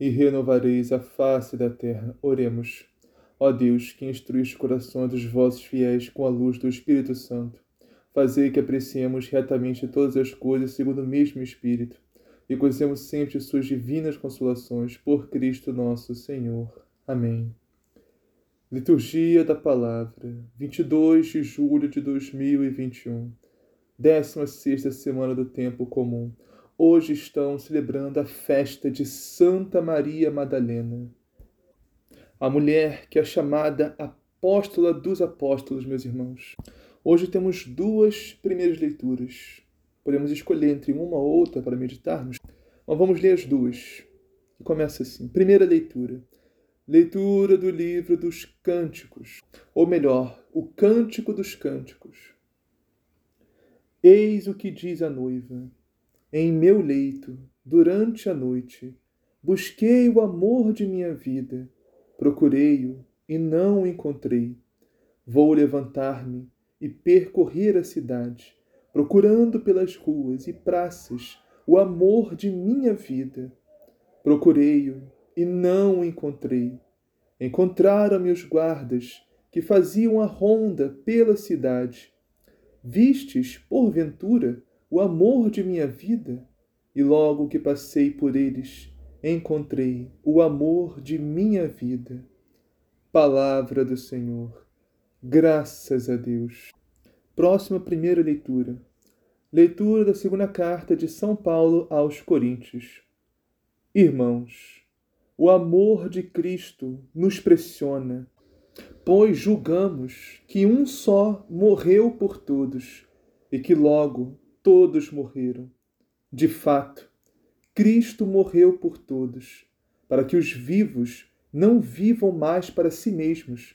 e renovareis a face da terra. Oremos. Ó Deus, que instruís os corações dos vossos fiéis com a luz do Espírito Santo, fazei que apreciemos retamente todas as coisas segundo o mesmo Espírito e gozemos sempre suas divinas consolações por Cristo nosso Senhor. Amém. Liturgia da Palavra, 22 de julho de 2021, 16 semana do Tempo Comum hoje estão celebrando a festa de Santa Maria Madalena, a mulher que é chamada apóstola dos apóstolos, meus irmãos. Hoje temos duas primeiras leituras. Podemos escolher entre uma ou outra para meditarmos, mas vamos ler as duas. E começa assim: primeira leitura. Leitura do livro dos Cânticos, ou melhor, o Cântico dos Cânticos. Eis o que diz a noiva em meu leito, durante a noite, busquei o amor de minha vida, procurei-o e não o encontrei. Vou levantar-me e percorrer a cidade, procurando pelas ruas e praças o amor de minha vida. Procurei-o e não o encontrei. Encontraram-me os guardas que faziam a ronda pela cidade. Vistes, porventura, o amor de minha vida, e logo que passei por eles, encontrei o amor de minha vida. Palavra do Senhor. Graças a Deus. Próxima primeira leitura. Leitura da segunda carta de São Paulo aos Coríntios. Irmãos, o amor de Cristo nos pressiona, pois julgamos que um só morreu por todos e que logo todos morreram. De fato, Cristo morreu por todos, para que os vivos não vivam mais para si mesmos,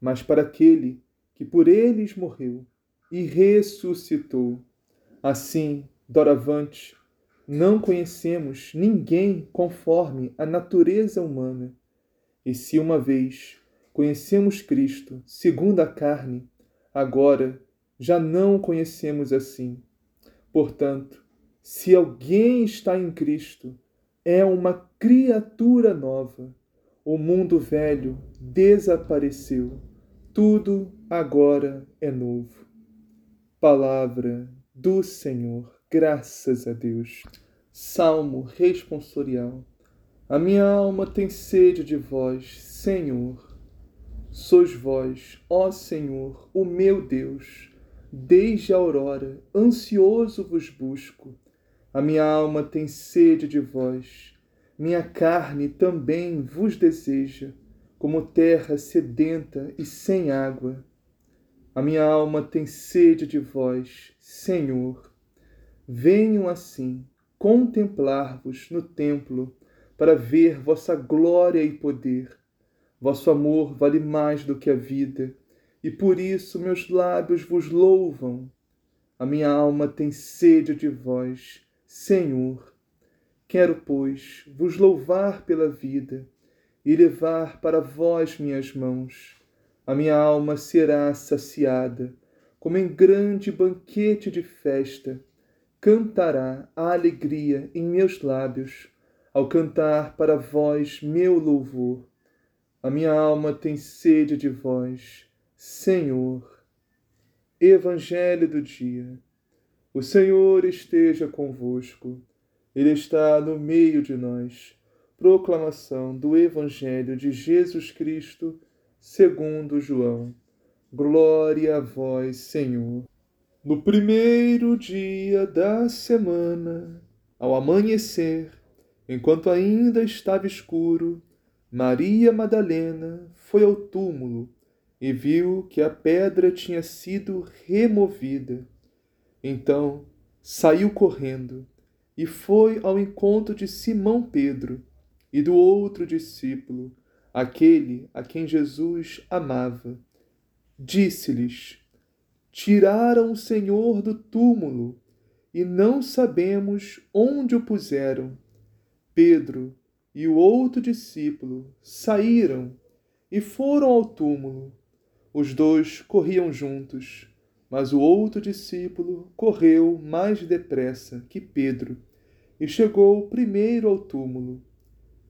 mas para aquele que por eles morreu e ressuscitou. Assim, doravante, não conhecemos ninguém conforme a natureza humana. E se uma vez conhecemos Cristo segundo a carne, agora já não o conhecemos assim. Portanto, se alguém está em Cristo, é uma criatura nova. O mundo velho desapareceu. Tudo agora é novo. Palavra do Senhor. Graças a Deus. Salmo responsorial. A minha alma tem sede de vós, Senhor. Sois vós, ó Senhor, o meu Deus Desde a aurora, ansioso vos busco. A minha alma tem sede de vós. Minha carne também vos deseja, como terra sedenta e sem água. A minha alma tem sede de vós, Senhor. Venham assim contemplar-vos no templo para ver vossa glória e poder. Vosso amor vale mais do que a vida e por isso meus lábios vos louvam. A minha alma tem sede de vós, Senhor. Quero, pois, vos louvar pela vida e levar para vós minhas mãos. A minha alma será saciada, como em grande banquete de festa. Cantará a alegria em meus lábios, ao cantar para vós meu louvor. A minha alma tem sede de vós, Senhor. Evangelho do dia. O Senhor esteja convosco, Ele está no meio de nós. Proclamação do Evangelho de Jesus Cristo, segundo João. Glória a vós, Senhor. No primeiro dia da semana, ao amanhecer, enquanto ainda estava escuro, Maria Madalena foi ao túmulo e viu que a pedra tinha sido removida. Então saiu correndo e foi ao encontro de Simão Pedro e do outro discípulo, aquele a quem Jesus amava. Disse-lhes: Tiraram o Senhor do túmulo e não sabemos onde o puseram. Pedro e o outro discípulo saíram e foram ao túmulo. Os dois corriam juntos, mas o outro discípulo correu mais depressa que Pedro e chegou primeiro ao túmulo.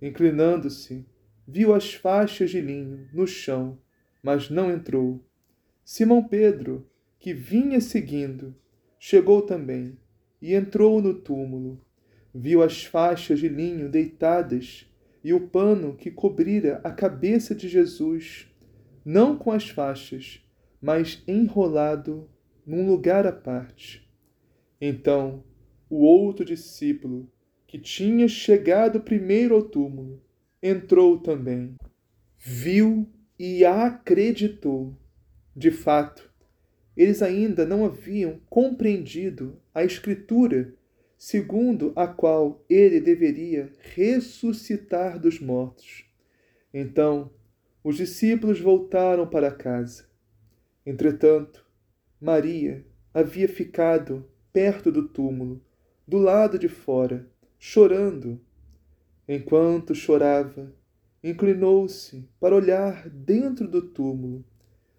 Inclinando-se, viu as faixas de linho no chão, mas não entrou. Simão Pedro, que vinha seguindo, chegou também e entrou no túmulo. Viu as faixas de linho deitadas e o pano que cobrira a cabeça de Jesus, não com as faixas, mas enrolado num lugar à parte. Então, o outro discípulo, que tinha chegado primeiro ao túmulo, entrou também. Viu e acreditou. De fato, eles ainda não haviam compreendido a Escritura segundo a qual ele deveria ressuscitar dos mortos. Então, os discípulos voltaram para casa. Entretanto, Maria havia ficado perto do túmulo, do lado de fora, chorando. Enquanto chorava, inclinou-se para olhar dentro do túmulo.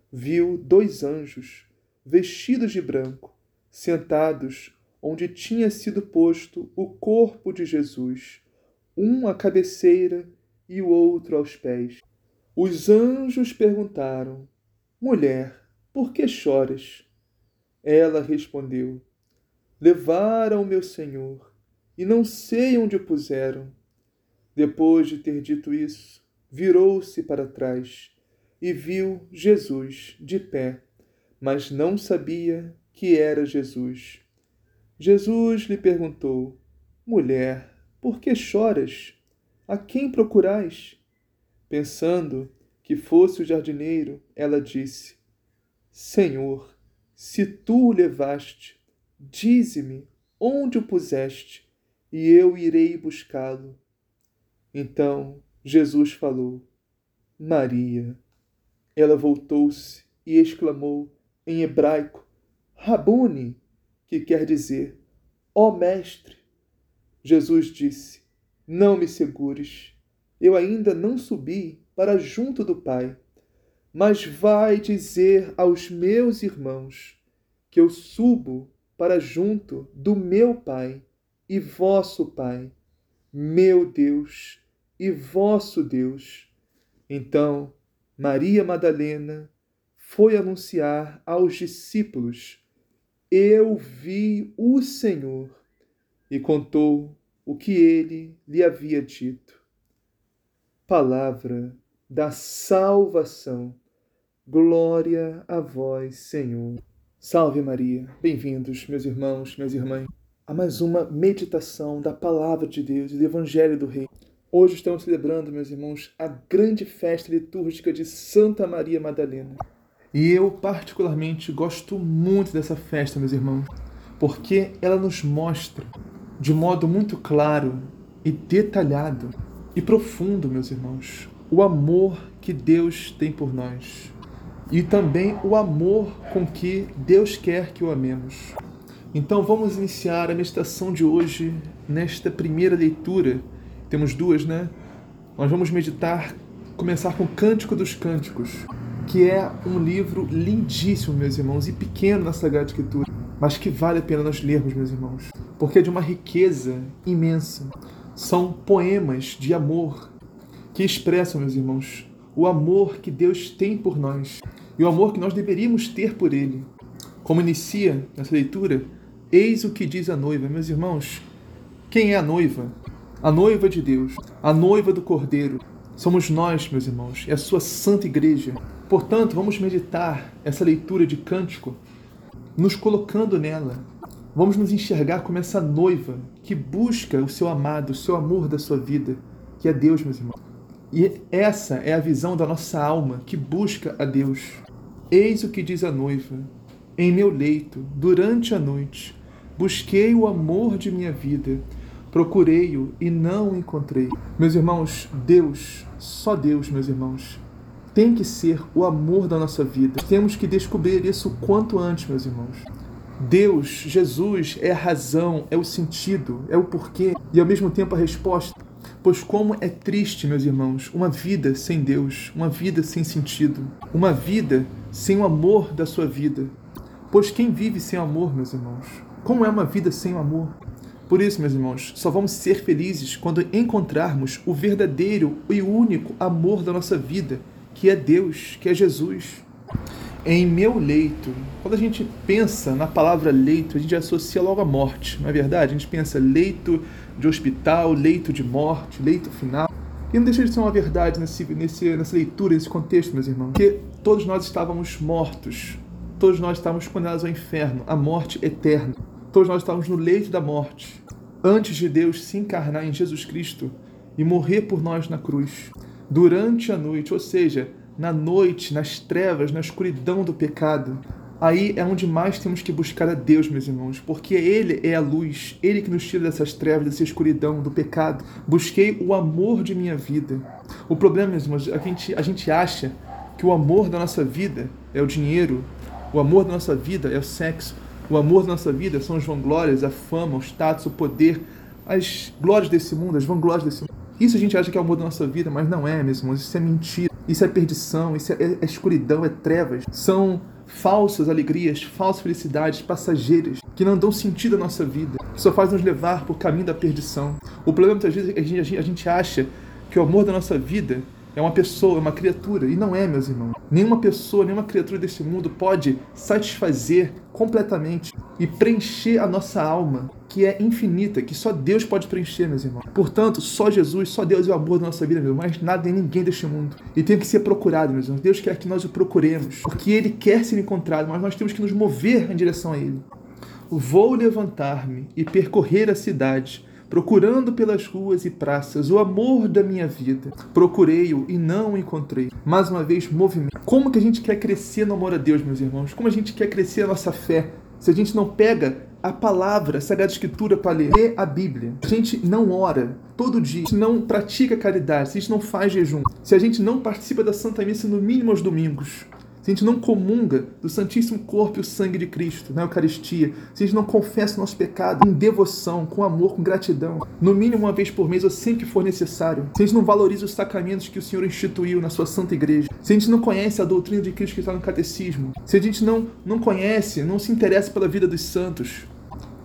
Viu dois anjos, vestidos de branco, sentados onde tinha sido posto o corpo de Jesus, um à cabeceira e o outro aos pés. Os anjos perguntaram: Mulher, por que choras? Ela respondeu: Levaram meu Senhor e não sei onde o puseram. Depois de ter dito isso, virou-se para trás e viu Jesus de pé, mas não sabia que era Jesus. Jesus lhe perguntou: Mulher, por que choras? A quem procurais? Pensando que fosse o jardineiro, ela disse: Senhor, se tu o levaste, dize-me onde o puseste e eu irei buscá-lo. Então Jesus falou: Maria. Ela voltou-se e exclamou em hebraico: Rabuni, que quer dizer: Ó oh, Mestre. Jesus disse: Não me segures, eu ainda não subi para junto do Pai, mas vai dizer aos meus irmãos que eu subo para junto do meu Pai e vosso Pai, meu Deus e vosso Deus. Então Maria Madalena foi anunciar aos discípulos: Eu vi o Senhor, e contou o que ele lhe havia dito. Palavra da salvação. Glória a vós, Senhor. Salve Maria. Bem-vindos, meus irmãos, minhas irmãs a mais uma meditação da Palavra de Deus e do Evangelho do Rei. Hoje estamos celebrando, meus irmãos, a grande festa litúrgica de Santa Maria Madalena. E eu, particularmente, gosto muito dessa festa, meus irmãos, porque ela nos mostra, de modo muito claro e detalhado e profundo, meus irmãos, o amor que Deus tem por nós e também o amor com que Deus quer que o amemos. Então vamos iniciar a meditação de hoje nesta primeira leitura. Temos duas, né? Nós vamos meditar, começar com o Cântico dos Cânticos, que é um livro lindíssimo, meus irmãos, e pequeno na Sagrada Escritura, mas que vale a pena nós lermos, meus irmãos, porque é de uma riqueza imensa. São poemas de amor que expressam, meus irmãos, o amor que Deus tem por nós e o amor que nós deveríamos ter por Ele. Como inicia essa leitura, Eis o que diz a noiva. Meus irmãos, quem é a noiva? A noiva de Deus, a noiva do Cordeiro, somos nós, meus irmãos, é a sua santa igreja. Portanto, vamos meditar essa leitura de cântico, nos colocando nela. Vamos nos enxergar como essa noiva que busca o seu amado, o seu amor da sua vida, que é Deus, meus irmãos. E essa é a visão da nossa alma que busca a Deus. Eis o que diz a noiva: Em meu leito, durante a noite, busquei o amor de minha vida Procurei-o e não o encontrei. Meus irmãos, Deus, só Deus, meus irmãos, tem que ser o amor da nossa vida. Temos que descobrir isso quanto antes, meus irmãos. Deus, Jesus, é a razão, é o sentido, é o porquê e ao mesmo tempo a resposta. Pois como é triste, meus irmãos, uma vida sem Deus, uma vida sem sentido, uma vida sem o amor da sua vida. Pois quem vive sem amor, meus irmãos? Como é uma vida sem o amor? Por isso, meus irmãos, só vamos ser felizes quando encontrarmos o verdadeiro e único amor da nossa vida, que é Deus, que é Jesus. Em meu leito, quando a gente pensa na palavra leito, a gente associa logo a morte, não é verdade? A gente pensa leito de hospital, leito de morte, leito final. E não deixa de ser uma verdade nesse, nesse, nessa leitura, nesse contexto, meus irmãos, que todos nós estávamos mortos, todos nós estávamos condenados ao inferno, à morte eterna. Todos nós estávamos no leito da morte, antes de Deus se encarnar em Jesus Cristo e morrer por nós na cruz. Durante a noite, ou seja, na noite, nas trevas, na escuridão do pecado, aí é onde mais temos que buscar a Deus, meus irmãos, porque Ele é a luz, Ele que nos tira dessas trevas, dessa escuridão, do pecado. Busquei o amor de minha vida. O problema, meus irmãos, a gente, a gente acha que o amor da nossa vida é o dinheiro, o amor da nossa vida é o sexo, o amor da nossa vida são as vanglórias, a fama, o status, o poder, as glórias desse mundo, as vanglórias desse mundo. Isso a gente acha que é o amor da nossa vida, mas não é, meus irmãos. Isso é mentira, isso é perdição, isso é, é escuridão, é trevas. São falsas alegrias, falsas felicidades passageiras que não dão sentido à nossa vida, que só fazem nos levar por caminho da perdição. O problema muitas vezes é que a gente, a gente acha que o amor da nossa vida é uma pessoa, é uma criatura. E não é, meus irmãos. Nenhuma pessoa, nenhuma criatura desse mundo pode satisfazer completamente e preencher a nossa alma, que é infinita, que só Deus pode preencher, meus irmãos. Portanto, só Jesus, só Deus é o amor da nossa vida, meu. Mas nada e ninguém deste mundo. E tem que ser procurado, meus irmãos. Deus quer que nós o procuremos, porque Ele quer ser encontrado, mas nós temos que nos mover em direção a Ele. Vou levantar-me e percorrer a cidade procurando pelas ruas e praças o amor da minha vida. Procurei-o e não o encontrei. Mais uma vez, movimento. Como que a gente quer crescer no amor a Deus, meus irmãos? Como a gente quer crescer a nossa fé? Se a gente não pega a palavra, a Sagrada Escritura para ler, ler a Bíblia, a gente não ora todo dia, se não pratica caridade, se a gente não faz jejum, se a gente não participa da Santa Missa no mínimo aos domingos, se a gente não comunga do Santíssimo Corpo e o Sangue de Cristo na Eucaristia, se a gente não confessa o nosso pecado em devoção, com amor, com gratidão, no mínimo uma vez por mês ou sempre que for necessário, se a gente não valoriza os sacramentos que o Senhor instituiu na sua Santa Igreja, se a gente não conhece a doutrina de Cristo que está no Catecismo, se a gente não, não conhece, não se interessa pela vida dos santos,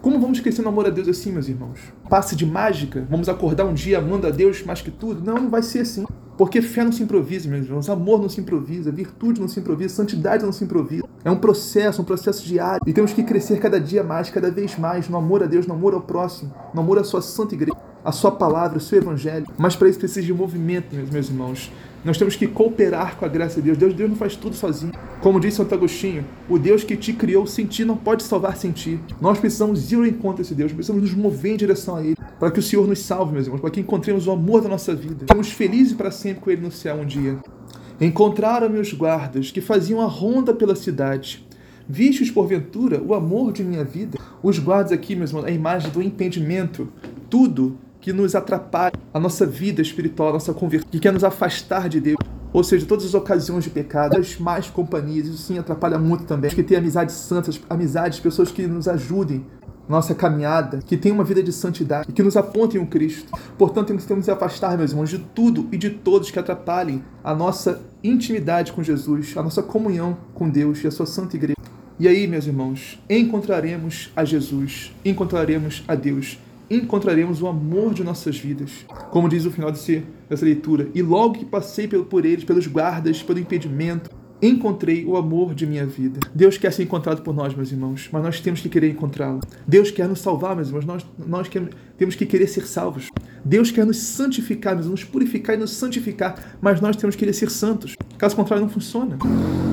como vamos crescer no amor a Deus assim, meus irmãos? Passe de mágica? Vamos acordar um dia amando a Deus mais que tudo? Não, não vai ser assim. Porque fé não se improvisa, meus irmãos, amor não se improvisa, virtude não se improvisa, santidade não se improvisa. É um processo, um processo diário. E temos que crescer cada dia mais, cada vez mais, no amor a Deus, no amor ao próximo, no amor à sua santa igreja, à sua palavra, ao seu evangelho. Mas para isso precisa de movimento, meus, meus irmãos. Nós temos que cooperar com a graça de Deus. Deus. Deus não faz tudo sozinho. Como disse Santo Agostinho, o Deus que te criou sem ti não pode salvar sem ti. Nós precisamos ir ao encontro desse Deus, precisamos nos mover em direção a Ele, para que o Senhor nos salve, meus irmãos, para que encontremos o amor da nossa vida. Seremos felizes para sempre com Ele no céu um dia. Encontraram meus guardas que faziam a ronda pela cidade. Vistes, porventura, o amor de minha vida? Os guardas aqui, meus irmãos, a imagem do impedimento. Tudo que nos atrapalha a nossa vida espiritual, a nossa conversão, que quer nos afastar de Deus. Ou seja, todas as ocasiões de pecado, as mais companhias, isso sim atrapalha muito também. Que ter amizades santas, amizades, pessoas que nos ajudem nossa caminhada, que tenham uma vida de santidade e que nos apontem o Cristo. Portanto, temos que nos afastar, meus irmãos, de tudo e de todos que atrapalhem a nossa intimidade com Jesus, a nossa comunhão com Deus e a sua santa igreja. E aí, meus irmãos, encontraremos a Jesus, encontraremos a Deus encontraremos o amor de nossas vidas. Como diz o final desse, dessa leitura, e logo que passei por eles, pelos guardas, pelo impedimento, encontrei o amor de minha vida. Deus quer ser encontrado por nós, meus irmãos, mas nós temos que querer encontrá-lo. Deus quer nos salvar, meus irmãos, nós, nós temos que querer ser salvos. Deus quer nos santificar, nos purificar e nos santificar, mas nós temos que querer ser santos. Caso contrário, não funciona.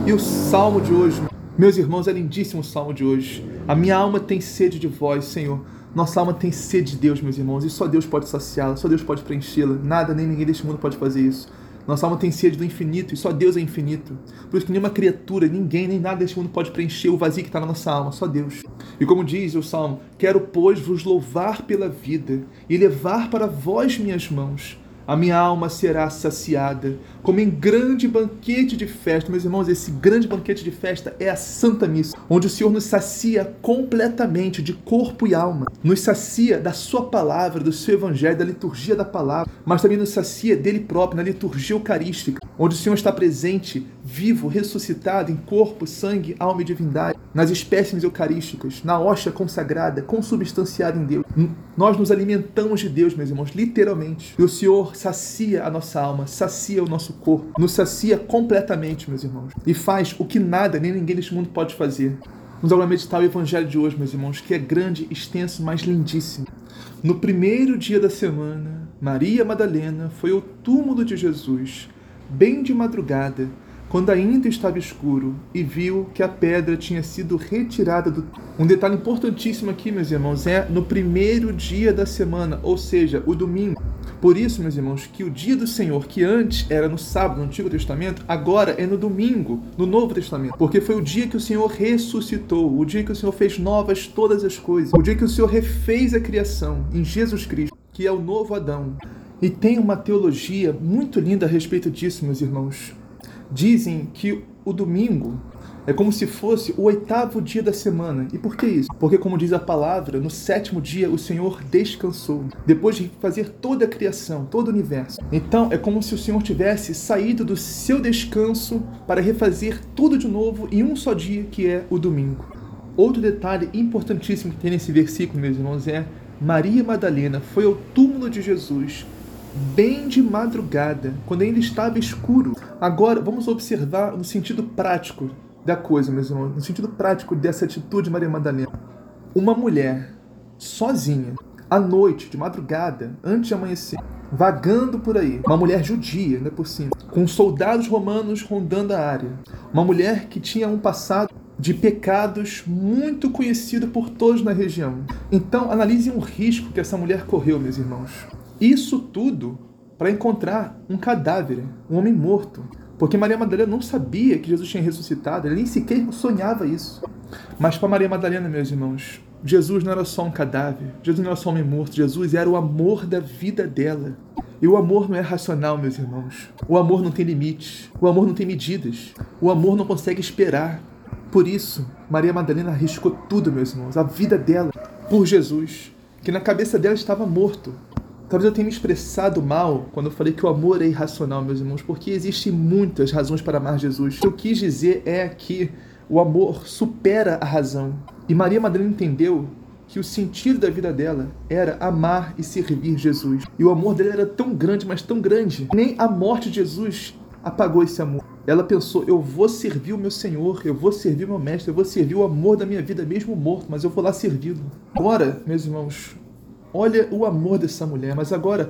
E o salmo de hoje, meus irmãos, é lindíssimo o salmo de hoje. A minha alma tem sede de vós, Senhor. Nossa alma tem sede de Deus, meus irmãos, e só Deus pode saciá-la, só Deus pode preenchê-la. Nada nem ninguém deste mundo pode fazer isso. Nossa alma tem sede do infinito e só Deus é infinito. Por isso que nenhuma criatura, ninguém, nem nada deste mundo pode preencher o vazio que está na nossa alma, só Deus. E como diz o Salmo, quero, pois, vos louvar pela vida e levar para vós minhas mãos a minha alma será saciada, como em grande banquete de festa. Meus irmãos, esse grande banquete de festa é a Santa Missa, onde o Senhor nos sacia completamente de corpo e alma. Nos sacia da Sua palavra, do seu Evangelho, da liturgia da palavra, mas também nos sacia dele próprio, na liturgia eucarística, onde o Senhor está presente, vivo, ressuscitado em corpo, sangue, alma e divindade, nas espécimes eucarísticas, na hóstia consagrada, consubstanciada em Deus. Nós nos alimentamos de Deus, meus irmãos, literalmente. E o Senhor sacia a nossa alma, sacia o nosso corpo, nos sacia completamente, meus irmãos, e faz o que nada nem ninguém neste mundo pode fazer. Vamos agora meditar o Evangelho de hoje, meus irmãos, que é grande, extenso, mas lindíssimo. No primeiro dia da semana, Maria Madalena foi ao túmulo de Jesus, bem de madrugada, quando ainda estava escuro, e viu que a pedra tinha sido retirada do. Um detalhe importantíssimo aqui, meus irmãos, é no primeiro dia da semana, ou seja, o domingo. Por isso, meus irmãos, que o dia do Senhor, que antes era no sábado, no Antigo Testamento, agora é no domingo, no Novo Testamento. Porque foi o dia que o Senhor ressuscitou, o dia que o Senhor fez novas todas as coisas, o dia que o Senhor refez a criação em Jesus Cristo, que é o novo Adão. E tem uma teologia muito linda a respeito disso, meus irmãos. Dizem que o domingo é como se fosse o oitavo dia da semana. E por que isso? Porque, como diz a palavra, no sétimo dia o Senhor descansou, depois de fazer toda a criação, todo o universo. Então, é como se o Senhor tivesse saído do seu descanso para refazer tudo de novo em um só dia, que é o domingo. Outro detalhe importantíssimo que tem nesse versículo, meus irmãos, é Maria Madalena foi ao túmulo de Jesus bem de madrugada, quando ainda estava escuro. Agora, vamos observar no sentido prático da coisa, meus irmãos, no sentido prático dessa atitude de Maria Madalena. Uma mulher sozinha, à noite, de madrugada, antes de amanhecer, vagando por aí, uma mulher judia, né, por cima, com soldados romanos rondando a área, uma mulher que tinha um passado de pecados muito conhecido por todos na região. Então, analisem o risco que essa mulher correu, meus irmãos. Isso tudo para encontrar um cadáver, um homem morto. Porque Maria Madalena não sabia que Jesus tinha ressuscitado, ela nem sequer sonhava isso. Mas para Maria Madalena, meus irmãos, Jesus não era só um cadáver, Jesus não era só um homem morto, Jesus era o amor da vida dela. E o amor não é racional, meus irmãos. O amor não tem limites, o amor não tem medidas, o amor não consegue esperar. Por isso, Maria Madalena arriscou tudo, meus irmãos, a vida dela por Jesus, que na cabeça dela estava morto, Talvez eu tenha me expressado mal quando eu falei que o amor é irracional, meus irmãos, porque existem muitas razões para amar Jesus. O que eu quis dizer é que o amor supera a razão. E Maria Madalena entendeu que o sentido da vida dela era amar e servir Jesus. E o amor dela era tão grande, mas tão grande. Nem a morte de Jesus apagou esse amor. Ela pensou: eu vou servir o meu Senhor, eu vou servir o meu Mestre, eu vou servir o amor da minha vida, mesmo morto, mas eu vou lá servi-lo. Agora, meus irmãos, Olha o amor dessa mulher. Mas agora,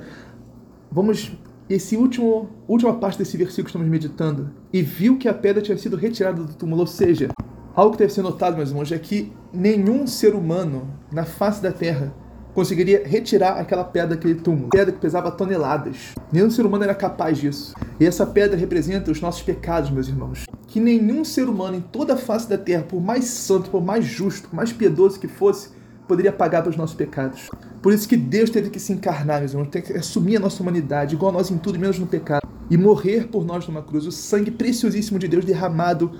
vamos. Esse último, última parte desse versículo que estamos meditando. E viu que a pedra tinha sido retirada do túmulo. Ou seja, algo que deve ser notado, meus irmãos, é que nenhum ser humano na face da terra conseguiria retirar aquela pedra daquele túmulo. Pedra que pesava toneladas. Nenhum ser humano era capaz disso. E essa pedra representa os nossos pecados, meus irmãos. Que nenhum ser humano em toda a face da terra, por mais santo, por mais justo, por mais piedoso que fosse, poderia pagar pelos nossos pecados. Por isso que Deus teve que se encarnar, meus irmãos, tem que assumir a nossa humanidade, igual a nós em tudo, menos no pecado, e morrer por nós numa cruz, o sangue preciosíssimo de Deus derramado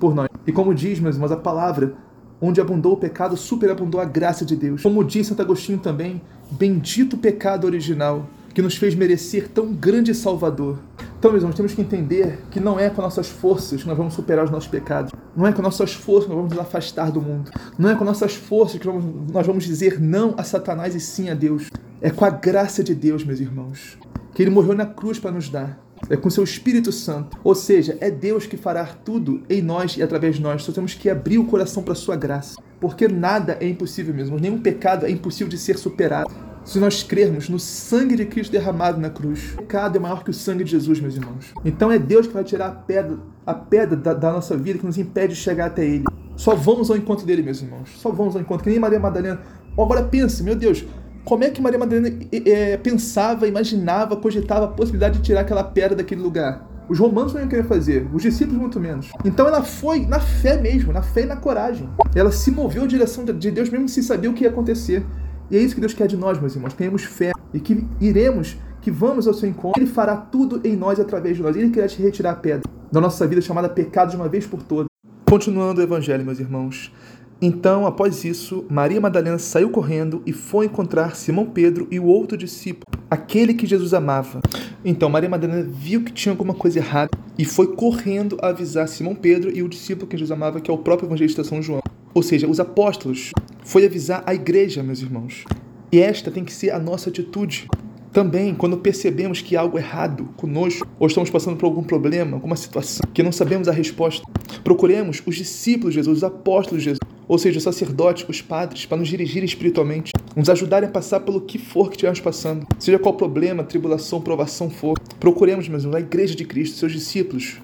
por nós. E como diz, meus irmãos, a palavra, onde abundou o pecado, superabundou a graça de Deus. Como diz Santo Agostinho também, bendito o pecado original, que nos fez merecer tão grande Salvador. Então, meus irmãos, temos que entender que não é com nossas forças que nós vamos superar os nossos pecados. Não é com nossas forças que nós vamos nos afastar do mundo. Não é com nossas forças que nós vamos dizer não a Satanás e sim a Deus. É com a graça de Deus, meus irmãos, que ele morreu na cruz para nos dar. é com seu Espírito Santo. Ou seja, é Deus que fará tudo em nós e através de nós. Só temos que abrir o coração para a sua graça. Porque nada é impossível mesmo, nenhum pecado é impossível de ser superado. Se nós crermos no sangue de Cristo derramado na cruz, o pecado é maior que o sangue de Jesus, meus irmãos. Então é Deus que vai tirar a pedra, a pedra da, da nossa vida que nos impede de chegar até Ele. Só vamos ao encontro dele, meus irmãos. Só vamos ao encontro. Que nem Maria Madalena. Agora pense, meu Deus, como é que Maria Madalena é, pensava, imaginava, cogitava a possibilidade de tirar aquela pedra daquele lugar? Os romanos não iam querer fazer, os discípulos muito menos. Então ela foi na fé mesmo, na fé e na coragem. Ela se moveu em direção de Deus mesmo sem saber o que ia acontecer. E é isso que Deus quer de nós, meus irmãos. Tenhamos fé e que iremos, que vamos ao seu encontro. Ele fará tudo em nós através de nós. Ele quer te retirar a pedra da nossa vida chamada pecado de uma vez por todas. Continuando o evangelho, meus irmãos. Então, após isso, Maria Madalena saiu correndo e foi encontrar Simão Pedro e o outro discípulo, aquele que Jesus amava. Então, Maria Madalena viu que tinha alguma coisa errada e foi correndo avisar Simão Pedro e o discípulo que Jesus amava, que é o próprio evangelista São João. Ou seja, os apóstolos. Foi avisar a igreja, meus irmãos. E esta tem que ser a nossa atitude. Também, quando percebemos que há algo errado conosco, ou estamos passando por algum problema, alguma situação que não sabemos a resposta, procuremos os discípulos de Jesus, os apóstolos de Jesus, ou seja, os sacerdotes, os padres, para nos dirigir espiritualmente, nos ajudarem a passar pelo que for que estivermos passando, seja qual problema, tribulação, provação for. Procuremos mesmo a igreja de Cristo, seus discípulos.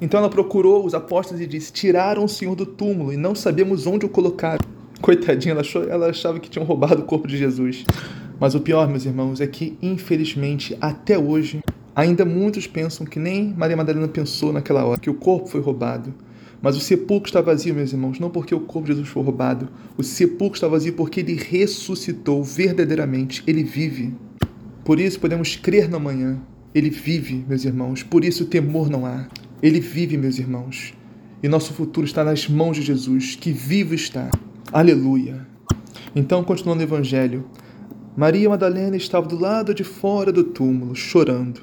Então ela procurou os apóstolos e disse: Tiraram o Senhor do túmulo e não sabemos onde o colocaram. Coitadinha, ela, achou, ela achava que tinham roubado o corpo de Jesus. Mas o pior, meus irmãos, é que, infelizmente, até hoje, ainda muitos pensam que nem Maria Madalena pensou naquela hora, que o corpo foi roubado. Mas o sepulcro está vazio, meus irmãos, não porque o corpo de Jesus foi roubado. O sepulcro está vazio porque ele ressuscitou verdadeiramente. Ele vive. Por isso podemos crer no amanhã. Ele vive, meus irmãos. Por isso temor não há. Ele vive, meus irmãos. E nosso futuro está nas mãos de Jesus, que vivo está. Aleluia. Então, continuando o evangelho, Maria Madalena estava do lado de fora do túmulo, chorando.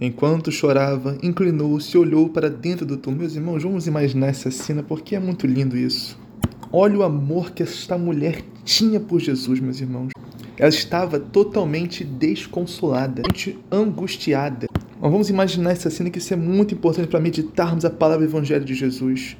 Enquanto chorava, inclinou-se e olhou para dentro do túmulo. Meus irmãos, vamos imaginar essa cena porque é muito lindo isso. Olha o amor que esta mulher tinha por Jesus, meus irmãos. Ela estava totalmente desconsolada, angustiada. Mas vamos imaginar essa cena que isso é muito importante para meditarmos a palavra do Evangelho de Jesus.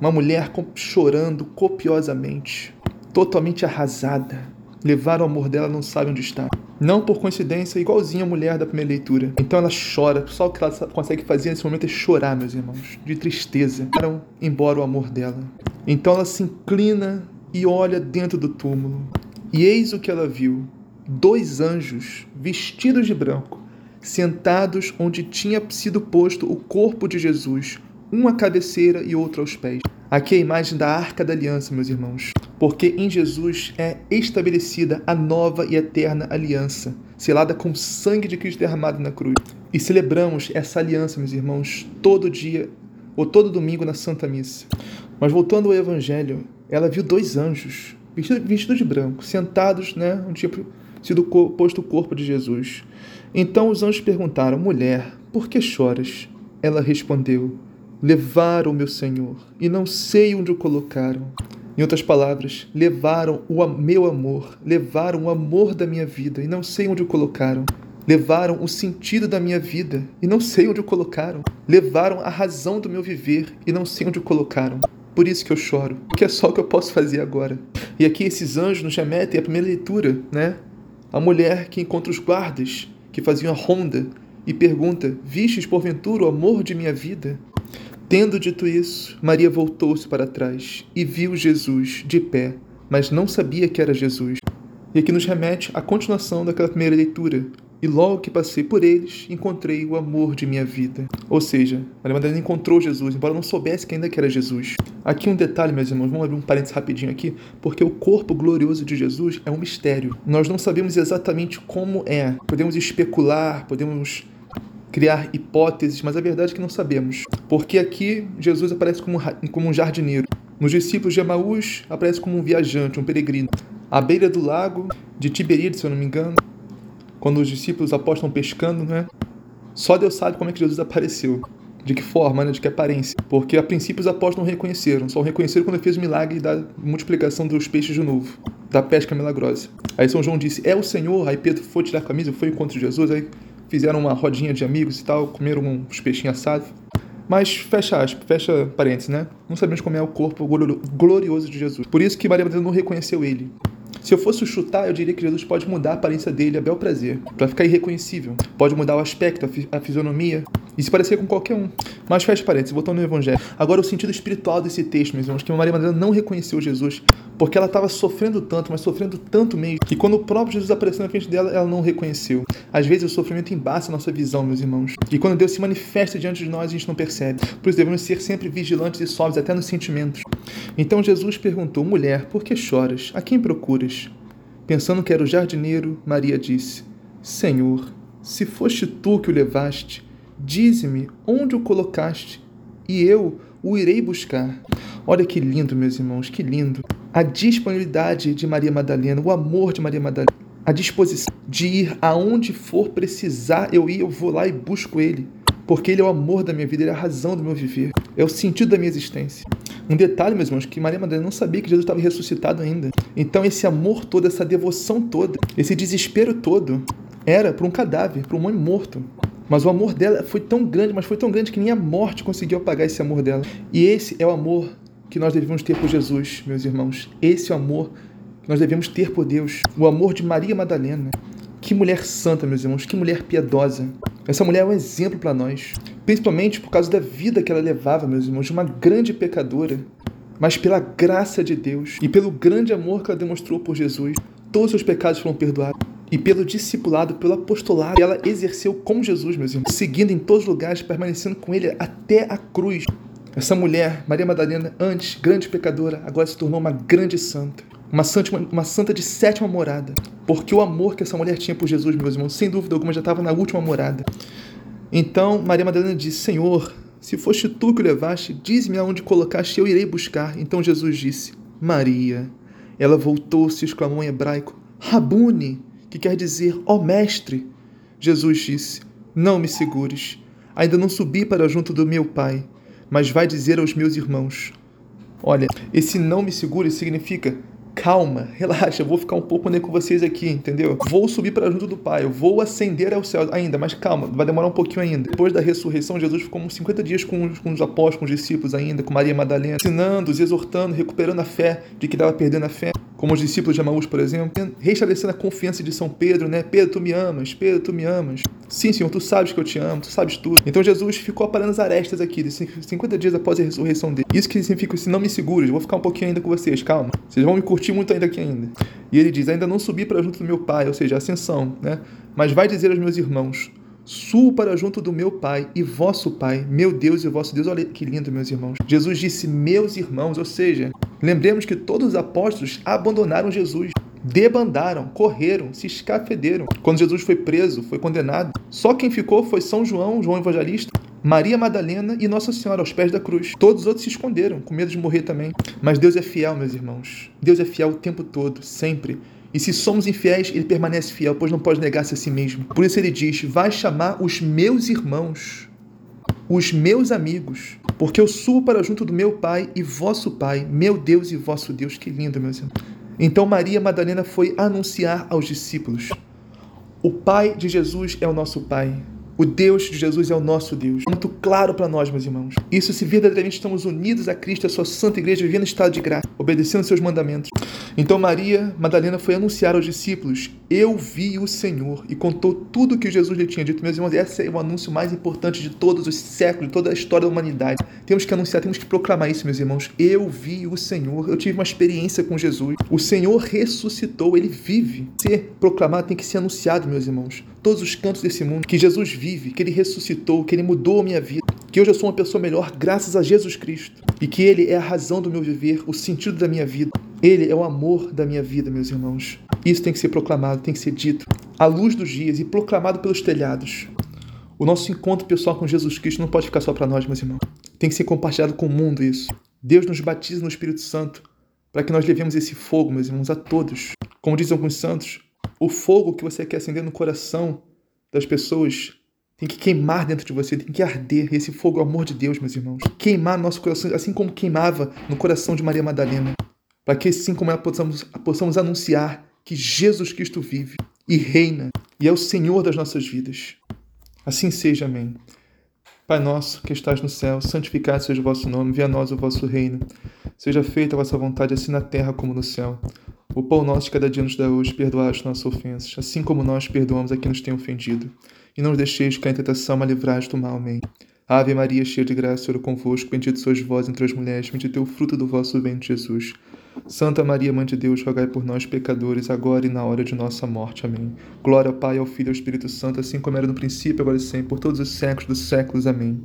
Uma mulher chorando copiosamente, totalmente arrasada. Levaram o amor dela, não sabe onde está. Não por coincidência, igualzinha a mulher da primeira leitura. Então ela chora. Só o que ela consegue fazer nesse momento é chorar, meus irmãos, de tristeza. Foram embora o amor dela. Então ela se inclina e olha dentro do túmulo. E eis o que ela viu: dois anjos vestidos de branco, sentados onde tinha sido posto o corpo de Jesus, um à cabeceira e outro aos pés. Aqui a imagem da arca da aliança, meus irmãos, porque em Jesus é estabelecida a nova e eterna aliança, selada com o sangue de Cristo derramado na cruz. E celebramos essa aliança, meus irmãos, todo dia ou todo domingo na Santa Missa. Mas voltando ao Evangelho, ela viu dois anjos, vestidos vestido de branco, sentados, né, onde tinha sido posto o corpo de Jesus. Então os anjos perguntaram: Mulher, por que choras? Ela respondeu: Levaram meu Senhor e não sei onde o colocaram. Em outras palavras, levaram o meu amor, levaram o amor da minha vida e não sei onde o colocaram. Levaram o sentido da minha vida e não sei onde o colocaram. Levaram a razão do meu viver e não sei onde o colocaram. Por isso que eu choro, porque é só o que eu posso fazer agora. E aqui esses anjos nos remetem à primeira leitura, né? A mulher que encontra os guardas que faziam a ronda e pergunta: Vistes porventura o amor de minha vida? Tendo dito isso, Maria voltou-se para trás e viu Jesus de pé, mas não sabia que era Jesus. E aqui nos remete à continuação daquela primeira leitura. E logo que passei por eles, encontrei o amor de minha vida. Ou seja, Maria Madalena encontrou Jesus, embora não soubesse que ainda que era Jesus. Aqui um detalhe, meus irmãos, vamos abrir um parênteses rapidinho aqui, porque o corpo glorioso de Jesus é um mistério. Nós não sabemos exatamente como é. Podemos especular, podemos criar hipóteses, mas a verdade é que não sabemos. Porque aqui Jesus aparece como, como um jardineiro. Nos discípulos de Emaús, aparece como um viajante, um peregrino. À beira do lago de Tiberíades, se eu não me engano, quando os discípulos apostam pescando, né? Só Deus sabe como é que Jesus apareceu. De que forma, né? de que aparência. Porque a princípio os apóstolos não reconheceram, só reconheceram quando ele fez o milagre da multiplicação dos peixes de novo, da pesca milagrosa. Aí São João disse: É o Senhor. Aí Pedro foi tirar a camisa, foi encontro Jesus. Aí fizeram uma rodinha de amigos e tal, comeram uns peixinhos assados. Mas fecha aspas, fecha parênteses, né? Não sabemos como é o corpo glorioso de Jesus. Por isso que Maria Madalena não reconheceu ele. Se eu fosse chutar, eu diria que Jesus pode mudar a aparência dele a bel prazer, para ficar irreconhecível. Pode mudar o aspecto, a, a fisionomia, e se parecer com qualquer um. Mas fecha parênteses, voltando no Evangelho. Agora, o sentido espiritual desse texto, meus irmãos, que Maria Madalena não reconheceu Jesus, porque ela estava sofrendo tanto, mas sofrendo tanto mesmo, que quando o próprio Jesus apareceu na frente dela, ela não reconheceu. Às vezes o sofrimento embaça a nossa visão, meus irmãos. E quando Deus se manifesta diante de nós, a gente não percebe. Por isso devemos ser sempre vigilantes e sóbrios, até nos sentimentos. Então Jesus perguntou: Mulher, por que choras? A quem procuras? Pensando que era o jardineiro, Maria disse: Senhor, se foste tu que o levaste, dize-me onde o colocaste, e eu o irei buscar. Olha que lindo, meus irmãos, que lindo a disponibilidade de Maria Madalena, o amor de Maria Madalena, a disposição de ir aonde for precisar, eu ir, eu vou lá e busco ele, porque ele é o amor da minha vida, ele é a razão do meu viver, é o sentido da minha existência. Um detalhe, meus irmãos, que Maria Madalena não sabia que Jesus estava ressuscitado ainda. Então esse amor todo, essa devoção toda, esse desespero todo, era para um cadáver, para um homem morto. Mas o amor dela foi tão grande, mas foi tão grande que nem a morte conseguiu apagar esse amor dela. E esse é o amor que nós devemos ter por Jesus, meus irmãos. Esse é o amor que nós devemos ter por Deus. O amor de Maria Madalena. Que mulher santa, meus irmãos, que mulher piedosa. Essa mulher é um exemplo para nós, principalmente por causa da vida que ela levava, meus irmãos, de uma grande pecadora. Mas pela graça de Deus e pelo grande amor que ela demonstrou por Jesus, todos os pecados foram perdoados. E pelo discipulado, pelo apostolado que ela exerceu com Jesus, meus irmãos, seguindo em todos os lugares, permanecendo com ele até a cruz. Essa mulher, Maria Madalena, antes grande pecadora, agora se tornou uma grande santa. Uma santa, uma santa de sétima morada. Porque o amor que essa mulher tinha por Jesus, meus irmãos, sem dúvida alguma, já estava na última morada. Então Maria Madalena disse: Senhor, se foste tu que o levaste, diz-me aonde colocaste, eu irei buscar. Então Jesus disse: Maria. Ela voltou-se e exclamou em hebraico: Rabuni, que quer dizer, ó mestre. Jesus disse: Não me segures. Ainda não subi para junto do meu Pai mas vai dizer aos meus irmãos: Olha, esse não me segure significa calma, relaxa, eu vou ficar um pouco com vocês aqui, entendeu? Vou subir para junto do Pai, eu vou ascender ao céu ainda, mas calma, vai demorar um pouquinho ainda. Depois da ressurreição, Jesus ficou uns 50 dias com, com os apóstolos, com os discípulos ainda, com Maria Madalena, ensinando-os, exortando, recuperando a fé de que estava perdendo a fé como os discípulos de Amaús, por exemplo, restabelecendo a confiança de São Pedro, né? Pedro, tu me amas, Pedro, tu me amas. Sim, Senhor, tu sabes que eu te amo, tu sabes tudo. Então Jesus ficou aparando as arestas aqui, 50 dias após a ressurreição dele. Isso que significa, se não me seguras, eu vou ficar um pouquinho ainda com vocês, calma. Vocês vão me curtir muito ainda aqui ainda. E ele diz, ainda não subi para junto do meu Pai, ou seja, ascensão, né? Mas vai dizer aos meus irmãos, Suo para junto do meu Pai e vosso Pai, meu Deus e vosso Deus. Olha que lindo, meus irmãos. Jesus disse, meus irmãos, ou seja, lembremos que todos os apóstolos abandonaram Jesus, debandaram, correram, se escafederam. Quando Jesus foi preso, foi condenado, só quem ficou foi São João, João Evangelista, Maria Madalena e Nossa Senhora aos pés da cruz. Todos os outros se esconderam, com medo de morrer também. Mas Deus é fiel, meus irmãos. Deus é fiel o tempo todo, sempre. E se somos infiéis, ele permanece fiel, pois não pode negar-se a si mesmo. Por isso ele diz: Vai chamar os meus irmãos, os meus amigos, porque eu subo para junto do meu Pai e vosso Pai, meu Deus e vosso Deus. Que lindo, meus irmãos. Então Maria Madalena foi anunciar aos discípulos: O Pai de Jesus é o nosso Pai. O Deus de Jesus é o nosso Deus. Muito claro para nós, meus irmãos. Isso se verdadeiramente estamos unidos a Cristo, a sua santa igreja, vivendo em estado de graça, obedecendo seus mandamentos. Então Maria Madalena foi anunciar aos discípulos: Eu vi o Senhor, e contou tudo o que Jesus lhe tinha dito. Meus irmãos, esse é o anúncio mais importante de todos os séculos, de toda a história da humanidade. Temos que anunciar, temos que proclamar isso, meus irmãos. Eu vi o Senhor, eu tive uma experiência com Jesus. O Senhor ressuscitou, ele vive. Ser proclamado tem que ser anunciado, meus irmãos. Todos os cantos desse mundo, que Jesus vive vive, que ele ressuscitou, que ele mudou a minha vida, que hoje eu sou uma pessoa melhor graças a Jesus Cristo e que ele é a razão do meu viver, o sentido da minha vida. Ele é o amor da minha vida, meus irmãos. Isso tem que ser proclamado, tem que ser dito à luz dos dias e proclamado pelos telhados. O nosso encontro pessoal com Jesus Cristo não pode ficar só para nós, meus irmãos. Tem que ser compartilhado com o mundo isso. Deus nos batiza no Espírito Santo para que nós levemos esse fogo, meus irmãos, a todos. Como dizem alguns santos, o fogo que você quer acender no coração das pessoas tem que queimar dentro de você, tem que arder. Esse fogo é o amor de Deus, meus irmãos. Queimar nosso coração, assim como queimava no coração de Maria Madalena. Para que, assim como ela, possamos, possamos anunciar que Jesus Cristo vive e reina e é o Senhor das nossas vidas. Assim seja, amém. Pai nosso, que estás no céu, santificado seja o vosso nome, venha a nós o vosso reino. Seja feita a vossa vontade, assim na terra como no céu. O pão nosso de cada dia nos dá hoje, perdoai as nossas ofensas, assim como nós perdoamos a quem nos tem ofendido. E não nos deixeis cair em tentação, mas livrai do mal. Amém. Ave Maria, cheia de graça, o Senhor é convosco, bendito sois vós entre as mulheres, bendito é o fruto do vosso ventre, Jesus. Santa Maria, Mãe de Deus, rogai por nós, pecadores, agora e na hora de nossa morte. Amém. Glória ao Pai, ao Filho e ao Espírito Santo, assim como era no princípio, agora e sempre, por todos os séculos dos séculos. Amém.